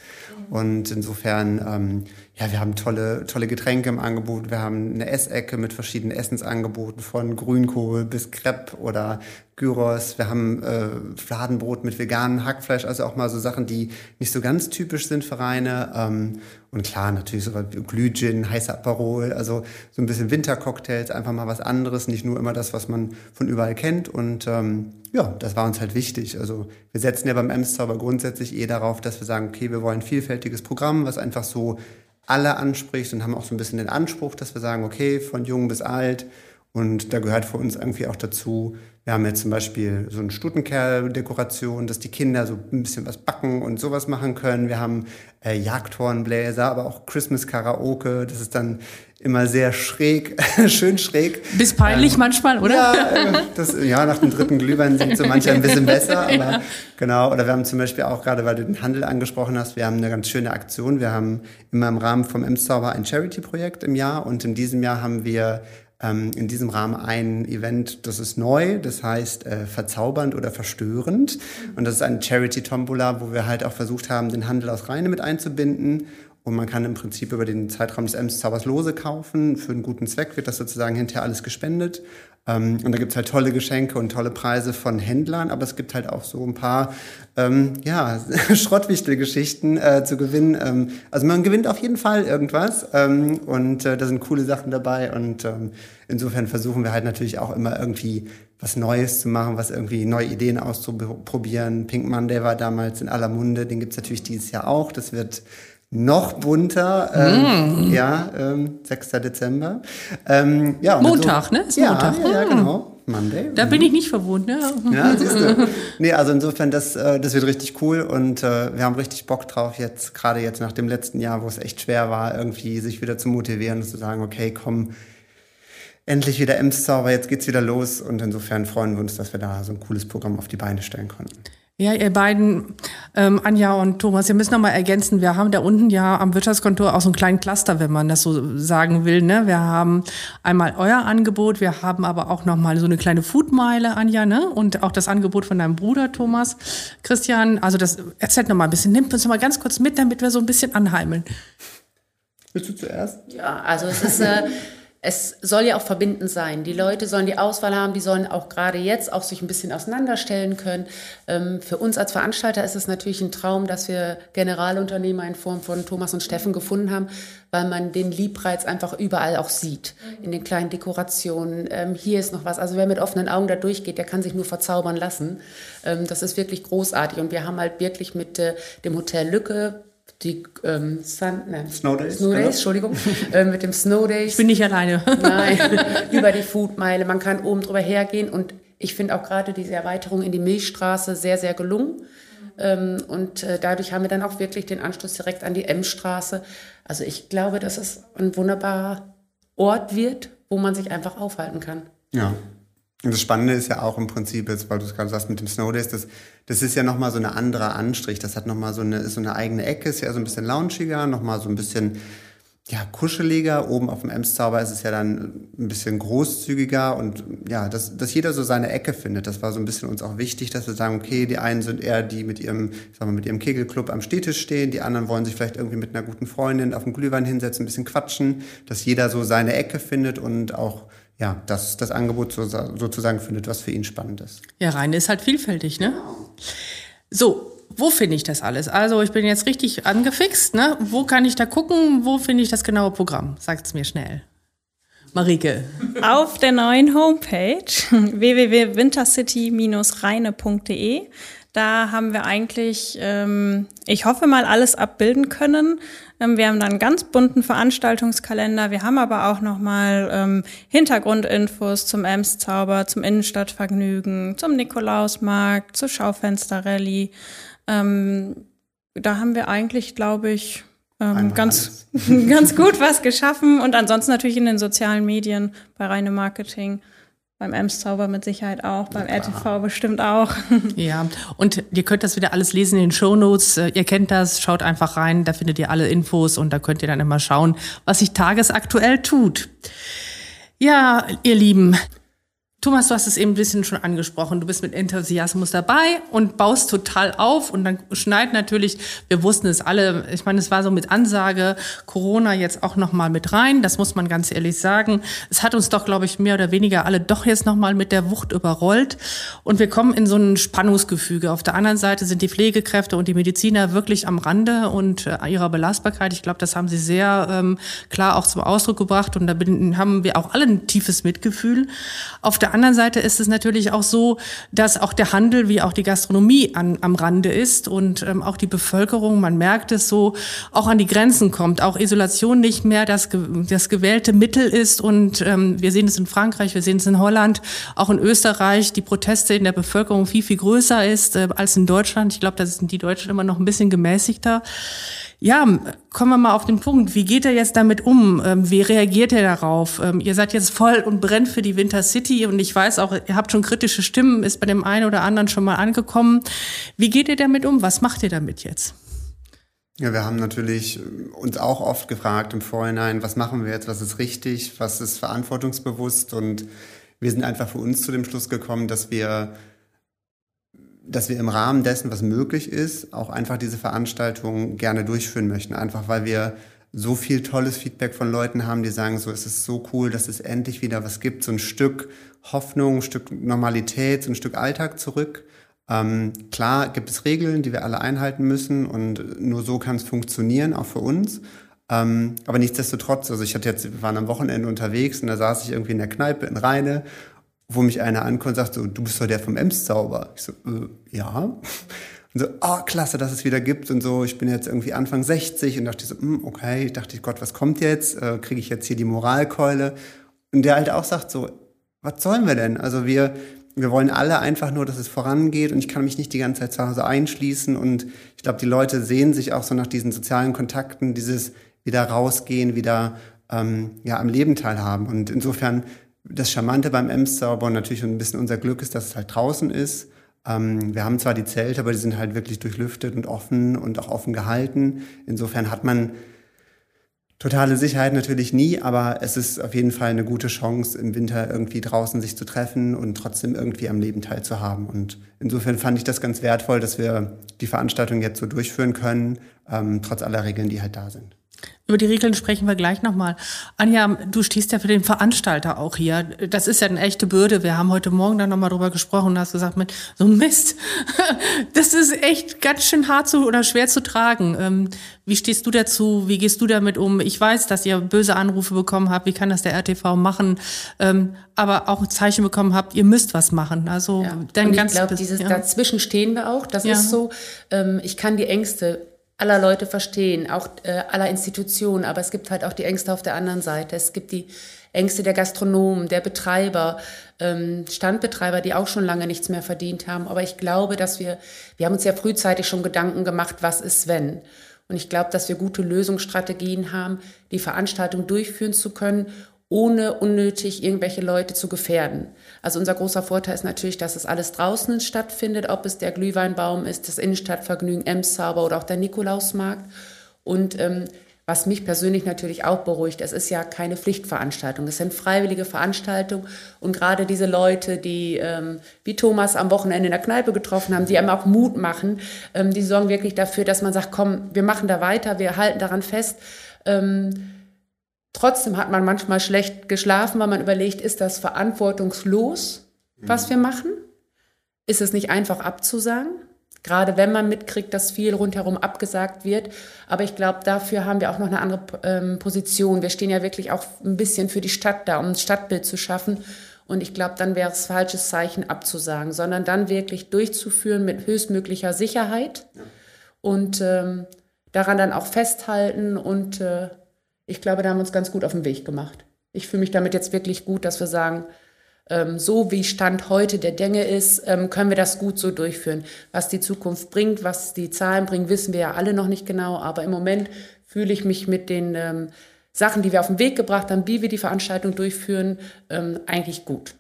Und insofern, ähm, ja, wir haben tolle, tolle Getränke im Angebot. Wir haben eine Essecke mit verschiedenen Essensangeboten von Grünkohl bis Crepe oder Gyros. Wir haben äh, Fladenbrot mit veganem Hackfleisch, also auch mal so Sachen, die nicht so ganz typisch sind für Reine. Ähm, und klar, natürlich so Glühgin, heißer Aperol, also so ein bisschen Wintercocktails, einfach mal was anderes, nicht nur immer das, was man von überall kennt. Und ähm, ja, das war uns halt wichtig. Also wir setzen ja beim Emster aber grundsätzlich eh darauf, dass wir sagen, okay, wir wollen ein vielfältiges Programm, was einfach so alle anspricht und haben auch so ein bisschen den Anspruch, dass wir sagen, okay, von jung bis alt. Und da gehört für uns irgendwie auch dazu, wir haben jetzt zum Beispiel so eine Stutenkerl-Dekoration, dass die Kinder so ein bisschen was backen und sowas machen können. Wir haben äh, Jagdhornbläser, aber auch Christmas-Karaoke. Das ist dann immer sehr schräg, schön schräg. Bis peinlich ähm, manchmal, oder? Ja, äh, das, ja, nach dem dritten Glühwein singt so mancher ein bisschen besser. Aber ja. genau. Oder wir haben zum Beispiel auch gerade, weil du den Handel angesprochen hast, wir haben eine ganz schöne Aktion. Wir haben immer im Rahmen vom M-Zauber ein Charity-Projekt im Jahr und in diesem Jahr haben wir ähm, in diesem Rahmen ein Event, das ist neu, das heißt äh, verzaubernd oder verstörend. Und das ist ein Charity Tombola, wo wir halt auch versucht haben, den Handel aus Reine mit einzubinden. Und man kann im Prinzip über den Zeitraum des Ems-Zaubers Lose kaufen. Für einen guten Zweck wird das sozusagen hinterher alles gespendet. Ähm, und da gibt's halt tolle Geschenke und tolle Preise von Händlern, aber es gibt halt auch so ein paar ähm, ja, Schrottwichtelgeschichten äh, zu gewinnen. Ähm, also man gewinnt auf jeden Fall irgendwas ähm, und äh, da sind coole Sachen dabei und ähm, insofern versuchen wir halt natürlich auch immer irgendwie was Neues zu machen, was irgendwie neue Ideen auszuprobieren. Pink Monday war damals in aller Munde, den gibt's natürlich dieses Jahr auch. Das wird noch bunter. Ähm, mm. Ja, ähm, 6. Dezember. Ähm, ja, Montag, so, ne? Ist ja, Montag. Ja, ja, mm. genau. Monday. Da bin ich nicht verwohnt, ne? Ja, siehst du. Nee, also insofern, das, äh, das wird richtig cool und äh, wir haben richtig Bock drauf, jetzt, gerade jetzt nach dem letzten Jahr, wo es echt schwer war, irgendwie sich wieder zu motivieren und zu sagen, okay, komm, endlich wieder Ems-Zauber, jetzt geht's wieder los und insofern freuen wir uns, dass wir da so ein cooles Programm auf die Beine stellen konnten. Ja, ihr beiden, ähm, Anja und Thomas, ihr müsst noch mal ergänzen, wir haben da unten ja am Wirtschaftskontor auch so einen kleinen Cluster, wenn man das so sagen will. Ne? Wir haben einmal euer Angebot, wir haben aber auch noch mal so eine kleine Foodmeile, Anja, ne? und auch das Angebot von deinem Bruder Thomas. Christian, also das erzählt noch mal ein bisschen, nimmt uns noch mal ganz kurz mit, damit wir so ein bisschen anheimeln. Willst du zuerst? Ja, also es ist... Äh, es soll ja auch verbindend sein. Die Leute sollen die Auswahl haben, die sollen auch gerade jetzt auch sich ein bisschen auseinanderstellen können. Ähm, für uns als Veranstalter ist es natürlich ein Traum, dass wir Generalunternehmer in Form von Thomas und Steffen gefunden haben, weil man den Liebreiz einfach überall auch sieht. In den kleinen Dekorationen. Ähm, hier ist noch was. Also wer mit offenen Augen da durchgeht, der kann sich nur verzaubern lassen. Ähm, das ist wirklich großartig. Und wir haben halt wirklich mit äh, dem Hotel Lücke die ähm, Sun, nein, Snow Days, Snow Days genau. Entschuldigung, äh, mit dem Snow Days. Ich bin nicht alleine. Nein, über die Foodmeile. Man kann oben drüber hergehen und ich finde auch gerade diese Erweiterung in die Milchstraße sehr, sehr gelungen. Ähm, und äh, dadurch haben wir dann auch wirklich den Anschluss direkt an die M-Straße. Also ich glaube, dass es ein wunderbarer Ort wird, wo man sich einfach aufhalten kann. Ja, Und das Spannende ist ja auch im Prinzip jetzt, weil du es gerade sagst mit dem Snow Days, das, das ist ja nochmal so eine andere Anstrich. Das hat nochmal so eine, so eine eigene Ecke, ist ja so ein bisschen launchiger, nochmal so ein bisschen ja, kuscheliger. Oben auf dem Emszauber ist es ja dann ein bisschen großzügiger und ja, dass, dass jeder so seine Ecke findet. Das war so ein bisschen uns auch wichtig, dass wir sagen, okay, die einen sind eher die mit ihrem, ich sag mal, mit ihrem Kegelclub am Stehtisch stehen, die anderen wollen sich vielleicht irgendwie mit einer guten Freundin auf dem Glühwein hinsetzen, ein bisschen quatschen, dass jeder so seine Ecke findet und auch ja, dass das Angebot so, sozusagen findet, was für ihn spannend ist. Ja, Rhein ist halt vielfältig, ne? So, wo finde ich das alles? Also ich bin jetzt richtig angefixt, ne? Wo kann ich da gucken? Wo finde ich das genaue Programm? Sagt's mir schnell. Marike. Auf der neuen Homepage www.wintercity-reine.de. Da haben wir eigentlich, ähm, ich hoffe mal, alles abbilden können. Ähm, wir haben dann einen ganz bunten Veranstaltungskalender. Wir haben aber auch nochmal ähm, Hintergrundinfos zum Emszauber, zum Innenstadtvergnügen, zum Nikolausmarkt, zur Schaufensterrallye. Ähm, da haben wir eigentlich, glaube ich, ähm, ganz, ganz gut was geschaffen und ansonsten natürlich in den sozialen Medien bei Reine Marketing. Beim Ems-Zauber mit Sicherheit auch, beim RTV bestimmt auch. Ja, und ihr könnt das wieder alles lesen in den Shownotes. Äh, ihr kennt das, schaut einfach rein, da findet ihr alle Infos und da könnt ihr dann immer schauen, was sich tagesaktuell tut. Ja, ihr Lieben, Thomas, du hast es eben ein bisschen schon angesprochen. Du bist mit Enthusiasmus dabei und baust total auf und dann schneit natürlich, wir wussten es alle, ich meine, es war so mit Ansage, Corona jetzt auch nochmal mit rein. Das muss man ganz ehrlich sagen. Es hat uns doch, glaube ich, mehr oder weniger alle doch jetzt nochmal mit der Wucht überrollt und wir kommen in so ein Spannungsgefüge. Auf der anderen Seite sind die Pflegekräfte und die Mediziner wirklich am Rande und äh, ihrer Belastbarkeit. Ich glaube, das haben sie sehr ähm, klar auch zum Ausdruck gebracht und da haben wir auch alle ein tiefes Mitgefühl. Auf der der anderen Seite ist es natürlich auch so, dass auch der Handel wie auch die Gastronomie an, am Rande ist und ähm, auch die Bevölkerung, man merkt es so, auch an die Grenzen kommt. Auch Isolation nicht mehr das, das gewählte Mittel ist und ähm, wir sehen es in Frankreich, wir sehen es in Holland, auch in Österreich, die Proteste in der Bevölkerung viel, viel größer ist äh, als in Deutschland. Ich glaube, da sind die Deutschen immer noch ein bisschen gemäßigter. Ja, kommen wir mal auf den Punkt. Wie geht er jetzt damit um? Ähm, wie reagiert er darauf? Ähm, ihr seid jetzt voll und brennt für die Winter City und ich weiß auch, ihr habt schon kritische Stimmen, ist bei dem einen oder anderen schon mal angekommen. Wie geht ihr damit um? Was macht ihr damit jetzt? Ja, wir haben natürlich uns auch oft gefragt im Vorhinein, was machen wir jetzt, was ist richtig, was ist verantwortungsbewusst und wir sind einfach für uns zu dem Schluss gekommen, dass wir dass wir im Rahmen dessen, was möglich ist, auch einfach diese Veranstaltung gerne durchführen möchten. Einfach weil wir so viel tolles Feedback von Leuten haben, die sagen, so es ist so cool, dass es endlich wieder was gibt, so ein Stück Hoffnung, ein Stück Normalität, so ein Stück Alltag zurück. Ähm, klar gibt es Regeln, die wir alle einhalten müssen und nur so kann es funktionieren, auch für uns. Ähm, aber nichtsdestotrotz, also ich hatte jetzt, wir waren am Wochenende unterwegs und da saß ich irgendwie in der Kneipe in Rheine wo mich einer ankommt und sagt so, du bist doch der vom Ems-Zauber. Ich so, äh, ja. Und so, oh, klasse, dass es wieder gibt und so. Ich bin jetzt irgendwie Anfang 60 und dachte so, hm, okay, ich dachte, Gott, was kommt jetzt? Äh, Kriege ich jetzt hier die Moralkeule? Und der halt auch sagt so, was sollen wir denn? Also wir, wir wollen alle einfach nur, dass es vorangeht und ich kann mich nicht die ganze Zeit zu Hause einschließen und ich glaube, die Leute sehen sich auch so nach diesen sozialen Kontakten, dieses wieder rausgehen, wieder ähm, ja, am Leben teilhaben und insofern das Charmante beim Ems-Zauber natürlich ein bisschen unser Glück ist, dass es halt draußen ist. Ähm, wir haben zwar die Zelte, aber die sind halt wirklich durchlüftet und offen und auch offen gehalten. Insofern hat man totale Sicherheit natürlich nie, aber es ist auf jeden Fall eine gute Chance, im Winter irgendwie draußen sich zu treffen und trotzdem irgendwie am Leben teilzuhaben. Und insofern fand ich das ganz wertvoll, dass wir die Veranstaltung jetzt so durchführen können, ähm, trotz aller Regeln, die halt da sind. Über die Regeln sprechen wir gleich nochmal. Anja, du stehst ja für den Veranstalter auch hier. Das ist ja eine echte Bürde. Wir haben heute Morgen da nochmal drüber gesprochen und hast gesagt, mit so Mist, das ist echt ganz schön hart zu oder schwer zu tragen. Ähm, wie stehst du dazu? Wie gehst du damit um? Ich weiß, dass ihr böse Anrufe bekommen habt. Wie kann das der RTV machen? Ähm, aber auch Zeichen bekommen habt, ihr müsst was machen. Also ja. dann und ganz ich glaube, dieses ja. dazwischen stehen wir auch. Das ja. ist so. Ähm, ich kann die Ängste aller Leute verstehen, auch äh, aller Institutionen, aber es gibt halt auch die Ängste auf der anderen Seite. Es gibt die Ängste der Gastronomen, der Betreiber, ähm, Standbetreiber, die auch schon lange nichts mehr verdient haben. Aber ich glaube, dass wir, wir haben uns ja frühzeitig schon Gedanken gemacht, was ist wenn. Und ich glaube, dass wir gute Lösungsstrategien haben, die Veranstaltung durchführen zu können, ohne unnötig irgendwelche Leute zu gefährden. Also unser großer Vorteil ist natürlich, dass es alles draußen stattfindet, ob es der Glühweinbaum ist, das Innenstadtvergnügen Emshauber oder auch der Nikolausmarkt. Und ähm, was mich persönlich natürlich auch beruhigt, es ist ja keine Pflichtveranstaltung, es sind freiwillige Veranstaltungen und gerade diese Leute, die ähm, wie Thomas am Wochenende in der Kneipe getroffen haben, die einem auch Mut machen, ähm, die sorgen wirklich dafür, dass man sagt, komm, wir machen da weiter, wir halten daran fest. Ähm, trotzdem hat man manchmal schlecht geschlafen, weil man überlegt, ist das verantwortungslos, was mhm. wir machen? Ist es nicht einfach abzusagen? Gerade wenn man mitkriegt, dass viel rundherum abgesagt wird. Aber ich glaube, dafür haben wir auch noch eine andere ähm, Position. Wir stehen ja wirklich auch ein bisschen für die Stadt da, um ein Stadtbild zu schaffen. Und ich glaube, dann wäre es falsches Zeichen abzusagen, sondern dann wirklich durchzuführen mit höchstmöglicher Sicherheit ja. und ähm, daran dann auch festhalten. Und äh, ich glaube, da haben wir uns ganz gut auf den Weg gemacht. Ich fühle mich damit jetzt wirklich gut, dass wir sagen, ähm, so wie Stand heute der Dinge ist, ähm, können wir das gut so durchführen. Was die Zukunft bringt, was die Zahlen bringen, wissen wir ja alle noch nicht genau. Aber im Moment fühle ich mich mit den ähm, Sachen, die wir auf den Weg gebracht haben, wie wir die Veranstaltung durchführen, eigentlich gut.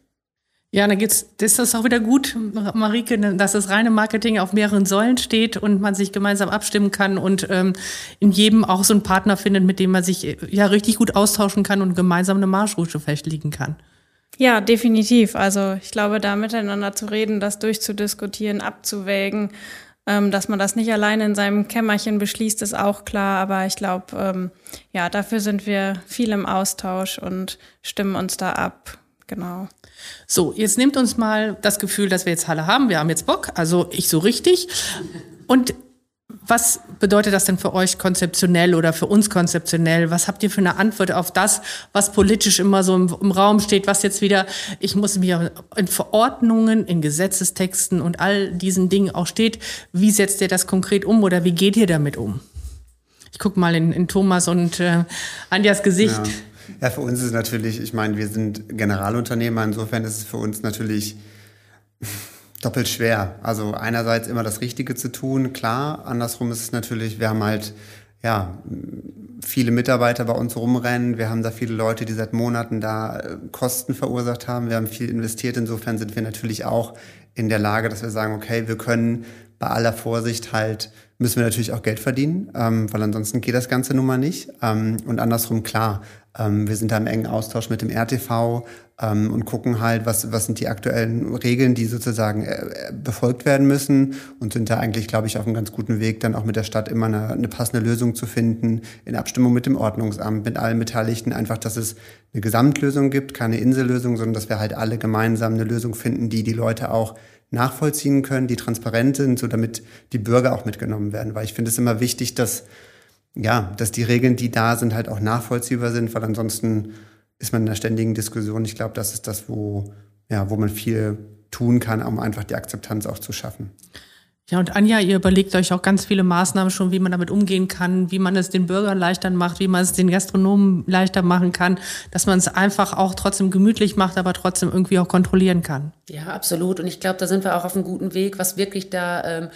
Ja, dann geht's, das ist auch wieder gut, Marike, dass das reine Marketing auf mehreren Säulen steht und man sich gemeinsam abstimmen kann und ähm, in jedem auch so einen Partner findet, mit dem man sich ja richtig gut austauschen kann und gemeinsam eine Marschroute festlegen kann. Ja, definitiv. Also ich glaube, da miteinander zu reden, das durchzudiskutieren, abzuwägen, ähm, dass man das nicht alleine in seinem Kämmerchen beschließt, ist auch klar. Aber ich glaube, ähm, ja, dafür sind wir viel im Austausch und stimmen uns da ab. Genau. So, jetzt nehmt uns mal das Gefühl, dass wir jetzt Halle haben. Wir haben jetzt Bock, also ich so richtig. Und was bedeutet das denn für euch konzeptionell oder für uns konzeptionell? Was habt ihr für eine Antwort auf das, was politisch immer so im, im, Raum steht, was jetzt wieder, ich muss mir in Verordnungen, in Gesetzestexten und all diesen Dingen auch steht, wie setzt ihr das konkret um oder wie geht ihr damit um? Ich gucke mal in, in, Thomas und äh, Anjas Gesicht. Ja. Ja, für uns ist es natürlich, ich meine, wir sind Generalunternehmer, insofern ist es für uns natürlich doppelt schwer. Also einerseits immer das Richtige zu tun, klar. Andersrum ist es natürlich, wir haben halt ja viele Mitarbeiter bei uns rumrennen. Wir haben da viele Leute, die seit Monaten da äh, Kosten verursacht haben. Wir haben viel investiert. Insofern sind wir natürlich auch in der Lage, dass wir sagen, okay, wir können bei aller Vorsicht halt müssen wir natürlich auch Geld verdienen, ähm, weil ansonsten geht das Ganze nun mal nicht. Ähm, und andersrum klar, wir sind da im engen Austausch mit dem RTV ähm, und gucken halt, was, was sind die aktuellen Regeln, die sozusagen äh, befolgt werden müssen und sind da eigentlich, glaube ich, auf einem ganz guten Weg, dann auch mit der Stadt immer eine, eine passende Lösung zu finden, in Abstimmung mit dem Ordnungsamt, mit allen Beteiligten, einfach, dass es eine Gesamtlösung gibt, keine Insellösung, sondern dass wir halt alle gemeinsam eine Lösung finden, die die Leute auch nachvollziehen können, die transparent sind, so damit die Bürger auch mitgenommen werden. Weil ich finde es immer wichtig, dass ja, dass die Regeln, die da sind, halt auch nachvollziehbar sind, weil ansonsten ist man in einer ständigen Diskussion. Ich glaube, das ist das, wo, ja, wo man viel tun kann, um einfach die Akzeptanz auch zu schaffen. Ja, und Anja, ihr überlegt euch auch ganz viele Maßnahmen schon, wie man damit umgehen kann, wie man es den Bürgern leichter macht, wie man es den Gastronomen leichter machen kann, dass man es einfach auch trotzdem gemütlich macht, aber trotzdem irgendwie auch kontrollieren kann. Ja, absolut. Und ich glaube, da sind wir auch auf einem guten Weg, was wirklich da ähm,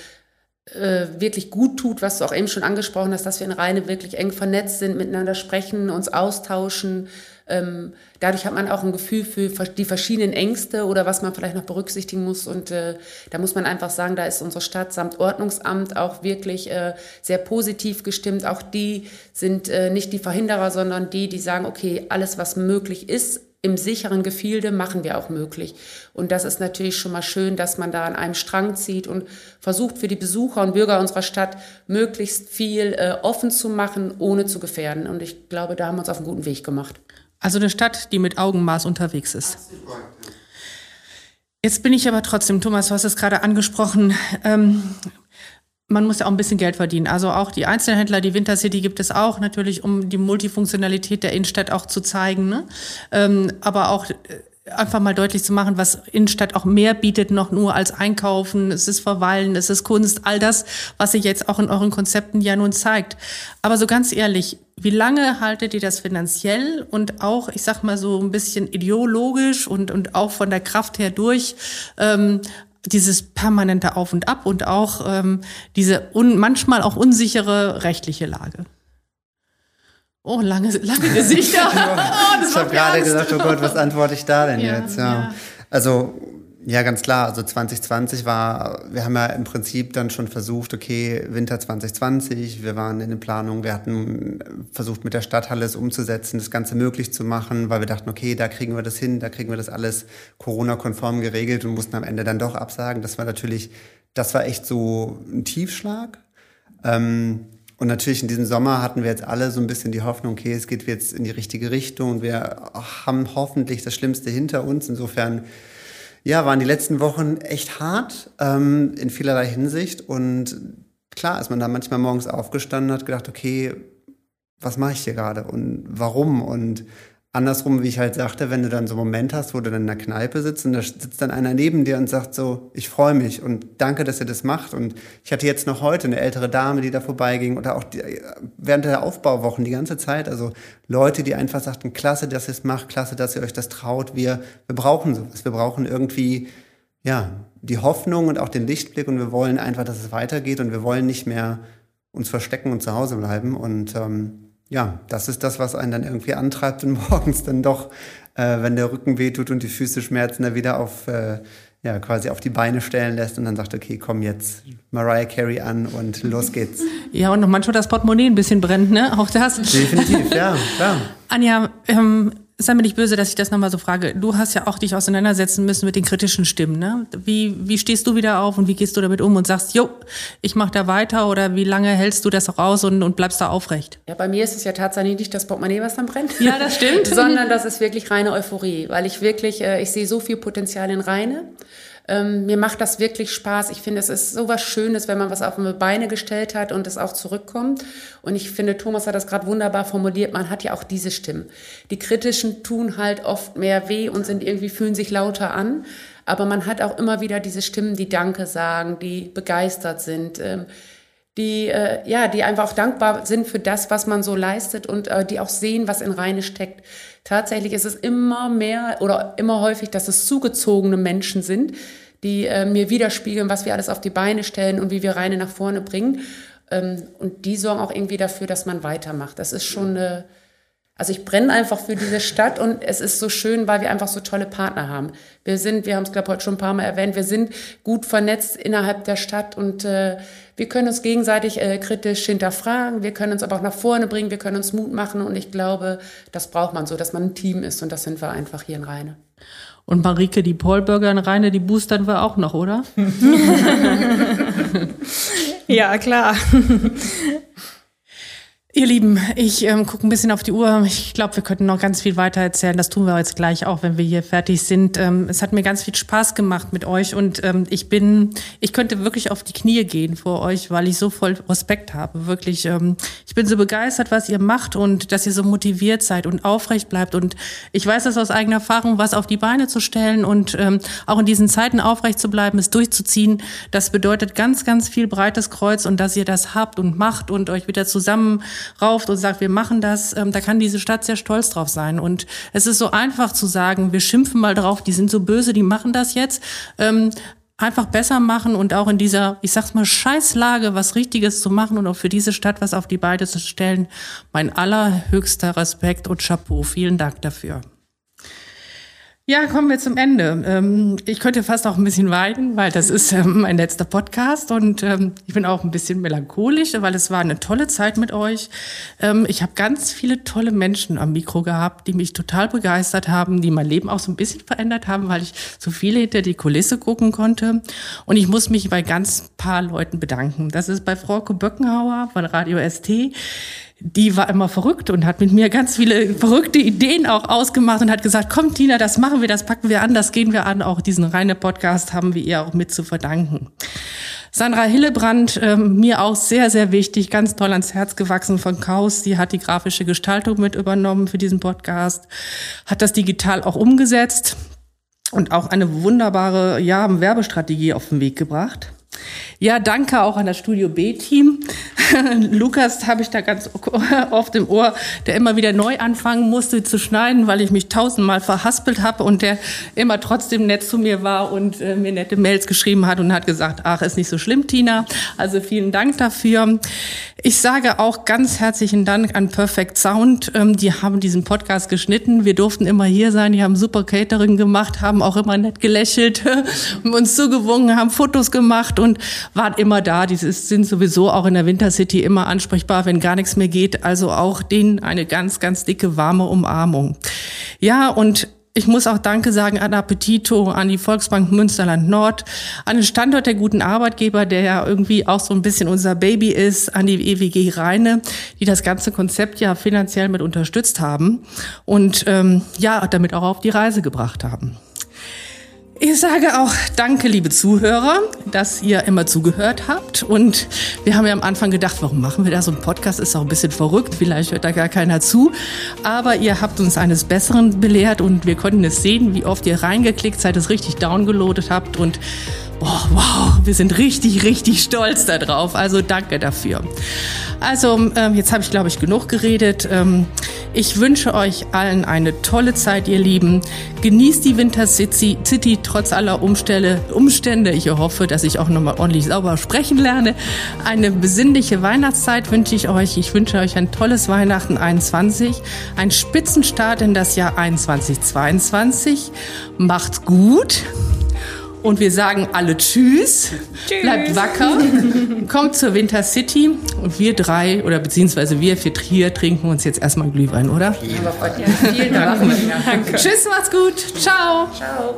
äh, wirklich gut tut, was du auch eben schon angesprochen hast, dass wir in Reine wirklich eng vernetzt sind, miteinander sprechen, uns austauschen. Ähm, dadurch hat man auch ein Gefühl für die verschiedenen Ängste oder was man vielleicht noch berücksichtigen muss. Und äh, da muss man einfach sagen, da ist unsere Stadt samt Ordnungsamt auch wirklich äh, sehr positiv gestimmt. Auch die sind äh, nicht die Verhinderer, sondern die, die sagen, okay, alles, was möglich ist, im sicheren Gefilde machen wir auch möglich. Und das ist natürlich schon mal schön, dass man da an einem Strang zieht und versucht für die Besucher und Bürger unserer Stadt möglichst viel äh, offen zu machen, ohne zu gefährden. Und ich glaube, da haben wir uns auf einen guten Weg gemacht. Also eine Stadt, die mit Augenmaß unterwegs ist. Jetzt bin ich aber trotzdem, Thomas, du hast es gerade angesprochen, ähm, man muss ja auch ein bisschen Geld verdienen. Also auch die Einzelhändler, die Winter City gibt es auch natürlich, um die Multifunktionalität der Innenstadt auch zu zeigen. Ne? Ähm, aber auch äh, einfach mal deutlich zu machen, was Innenstadt auch mehr bietet, noch nur als Einkaufen, es ist Verweilen, es ist Kunst, all das, was sich jetzt auch in euren Konzepten ja nun zeigt. Aber so ganz ehrlich, wie lange haltet ihr das finanziell und auch, ich sag mal so ein bisschen ideologisch und, und auch von der Kraft her durch, ähm, dieses permanente Auf und Ab und auch ähm, diese un manchmal auch unsichere rechtliche Lage. Oh, lange, lange Gesichter. oh, ich habe gerade gesagt, oh Gott, was antworte ich da denn ja, jetzt? Ja. ja. Also ja, ganz klar. Also 2020 war, wir haben ja im Prinzip dann schon versucht, okay, Winter 2020, wir waren in den Planungen, wir hatten versucht, mit der Stadthalle es umzusetzen, das Ganze möglich zu machen, weil wir dachten, okay, da kriegen wir das hin, da kriegen wir das alles Corona-konform geregelt und mussten am Ende dann doch absagen. Das war natürlich, das war echt so ein Tiefschlag. Ähm, und natürlich in diesem Sommer hatten wir jetzt alle so ein bisschen die Hoffnung, okay, es geht jetzt in die richtige Richtung und wir haben hoffentlich das Schlimmste hinter uns. Insofern ja, waren die letzten Wochen echt hart ähm, in vielerlei Hinsicht. Und klar ist man da manchmal morgens aufgestanden und hat gedacht, okay, was mache ich hier gerade und warum? Und andersrum, wie ich halt sagte, wenn du dann so einen Moment hast, wo du dann in der Kneipe sitzt und da sitzt dann einer neben dir und sagt so, ich freue mich und danke, dass ihr das macht. Und ich hatte jetzt noch heute eine ältere Dame, die da vorbeiging oder auch die, während der Aufbauwochen die ganze Zeit. Also Leute, die einfach sagten, klasse, dass ihr es macht, klasse, dass ihr euch das traut. Wir, wir brauchen sowas. Wir brauchen irgendwie, ja, die Hoffnung und auch den Lichtblick und wir wollen einfach, dass es weitergeht und wir wollen nicht mehr uns verstecken und zu Hause bleiben. Und ähm, ja, das ist das, was einen dann irgendwie antreibt und morgens dann doch, äh, wenn der Rücken wehtut und die Füße schmerzen, da wieder auf, äh, ja, quasi auf die Beine stellen lässt und dann sagt, okay, komm jetzt Mariah Carey an und los geht's. Ja, und noch manchmal das Portemonnaie ein bisschen brennt, ne? Auch das. Definitiv, ja, klar. Anja, ähm, sei mir nicht böse, dass ich das nochmal so frage. Du hast ja auch dich auseinandersetzen müssen mit den kritischen Stimmen. Ne? Wie, wie stehst du wieder auf und wie gehst du damit um und sagst, jo, ich mache da weiter oder wie lange hältst du das auch aus und, und bleibst da aufrecht? Ja, bei mir ist es ja tatsächlich nicht das Portemonnaie, was dann brennt. Ja, das stimmt. Sondern das ist wirklich reine Euphorie, weil ich wirklich, äh, ich sehe so viel Potenzial in Reine. Ähm, mir macht das wirklich Spaß. Ich finde, es ist so was Schönes, wenn man was auf die Beine gestellt hat und es auch zurückkommt. Und ich finde, Thomas hat das gerade wunderbar formuliert. Man hat ja auch diese Stimmen. Die kritischen tun halt oft mehr weh und sind irgendwie fühlen sich lauter an. Aber man hat auch immer wieder diese Stimmen, die Danke sagen, die begeistert sind. Ähm, die äh, ja, die einfach auch dankbar sind für das, was man so leistet und äh, die auch sehen, was in Reine steckt. Tatsächlich ist es immer mehr oder immer häufig, dass es zugezogene Menschen sind, die äh, mir widerspiegeln, was wir alles auf die Beine stellen und wie wir Reine nach vorne bringen. Ähm, und die sorgen auch irgendwie dafür, dass man weitermacht. Das ist schon eine also ich brenne einfach für diese Stadt und es ist so schön, weil wir einfach so tolle Partner haben. Wir sind, wir haben es glaube heute schon ein paar Mal erwähnt, wir sind gut vernetzt innerhalb der Stadt und äh, wir können uns gegenseitig äh, kritisch hinterfragen, wir können uns aber auch nach vorne bringen, wir können uns Mut machen und ich glaube, das braucht man so, dass man ein Team ist und das sind wir einfach hier in Rheine. Und Marike, die Paulburger in Rheine, die boostern wir auch noch, oder? ja, klar. Ihr Lieben, ich ähm, gucke ein bisschen auf die Uhr. Ich glaube, wir könnten noch ganz viel weiter erzählen. Das tun wir jetzt gleich auch, wenn wir hier fertig sind. Ähm, es hat mir ganz viel Spaß gemacht mit euch und ähm, ich bin, ich könnte wirklich auf die Knie gehen vor euch, weil ich so voll Respekt habe. Wirklich, ähm, ich bin so begeistert, was ihr macht und dass ihr so motiviert seid und aufrecht bleibt. Und ich weiß das aus eigener Erfahrung, was auf die Beine zu stellen und ähm, auch in diesen Zeiten aufrecht zu bleiben, es durchzuziehen. Das bedeutet ganz, ganz viel breites Kreuz und dass ihr das habt und macht und euch wieder zusammen rauft und sagt, wir machen das, ähm, da kann diese Stadt sehr stolz drauf sein. Und es ist so einfach zu sagen, wir schimpfen mal drauf, die sind so böse, die machen das jetzt. Ähm, einfach besser machen und auch in dieser, ich sag's mal, Scheißlage was Richtiges zu machen und auch für diese Stadt was auf die Beine zu stellen. Mein allerhöchster Respekt und Chapeau. Vielen Dank dafür. Ja, kommen wir zum Ende. Ähm, ich könnte fast auch ein bisschen weinen, weil das ist ähm, mein letzter Podcast und ähm, ich bin auch ein bisschen melancholisch, weil es war eine tolle Zeit mit euch. Ich habe ganz viele tolle Menschen am Mikro gehabt, die mich total begeistert haben, die mein Leben auch so ein bisschen verändert haben, weil ich so viele hinter die Kulisse gucken konnte. Und ich muss mich bei ganz paar Leuten bedanken. Das ist bei Frau Böckenhauer von Radio ST die war immer verrückt und hat mit mir ganz viele verrückte Ideen auch ausgemacht und hat gesagt, komm Tina, das machen wir, das packen wir an, das gehen wir an. Auch diesen reine Podcast haben wir ihr auch mit zu verdanken. Sandra Hillebrand, äh, mir auch sehr, sehr wichtig, ganz toll ans Herz gewachsen von Chaos. Die hat die grafische Gestaltung mit übernommen für diesen Podcast, hat das digital auch umgesetzt und auch eine wunderbare ja, Werbestrategie auf den Weg gebracht. Ja, danke auch an das Studio B-Team. Lukas habe ich da ganz oft im Ohr, der immer wieder neu anfangen musste zu schneiden, weil ich mich tausendmal verhaspelt habe und der immer trotzdem nett zu mir war und äh, mir nette Mails geschrieben hat und hat gesagt, ach, ist nicht so schlimm, Tina. Also vielen Dank dafür. Ich sage auch ganz herzlichen Dank an Perfect Sound. Ähm, die haben diesen Podcast geschnitten. Wir durften immer hier sein. Die haben super Catering gemacht, haben auch immer nett gelächelt, uns zugewungen, haben Fotos gemacht und waren immer da. Die sind sowieso auch in der Winter City immer ansprechbar, wenn gar nichts mehr geht. Also auch denen eine ganz, ganz dicke, warme Umarmung. Ja, und ich muss auch Danke sagen an Appetito, an die Volksbank Münsterland Nord, an den Standort der guten Arbeitgeber, der ja irgendwie auch so ein bisschen unser Baby ist, an die EWG Rheine, die das ganze Konzept ja finanziell mit unterstützt haben und ähm, ja, damit auch auf die Reise gebracht haben. Ich sage auch danke, liebe Zuhörer, dass ihr immer zugehört habt. Und wir haben ja am Anfang gedacht, warum machen wir da so einen Podcast? Ist auch ein bisschen verrückt, vielleicht hört da gar keiner zu. Aber ihr habt uns eines Besseren belehrt und wir konnten es sehen, wie oft ihr reingeklickt seid, es richtig downgeloadet habt und boah, wow, wir sind richtig, richtig stolz darauf. Also danke dafür. Also ähm, jetzt habe ich, glaube ich, genug geredet. Ähm, ich wünsche euch allen eine tolle Zeit, ihr Lieben. Genießt die Winter City, City trotz aller Umstände. Umstände. Ich hoffe, dass ich auch nochmal ordentlich sauber sprechen lerne. Eine besinnliche Weihnachtszeit wünsche ich euch. Ich wünsche euch ein tolles Weihnachten 21, ein Spitzenstart in das Jahr 21, 22. Macht's gut. Und wir sagen alle Tschüss. Tschüss. Bleibt wacker. Kommt zur Winter City. Und wir drei, oder beziehungsweise wir vier Trier, trinken uns jetzt erstmal Glühwein, oder? Ja, vielen Dank. Tschüss, macht's gut. Ciao. Ciao.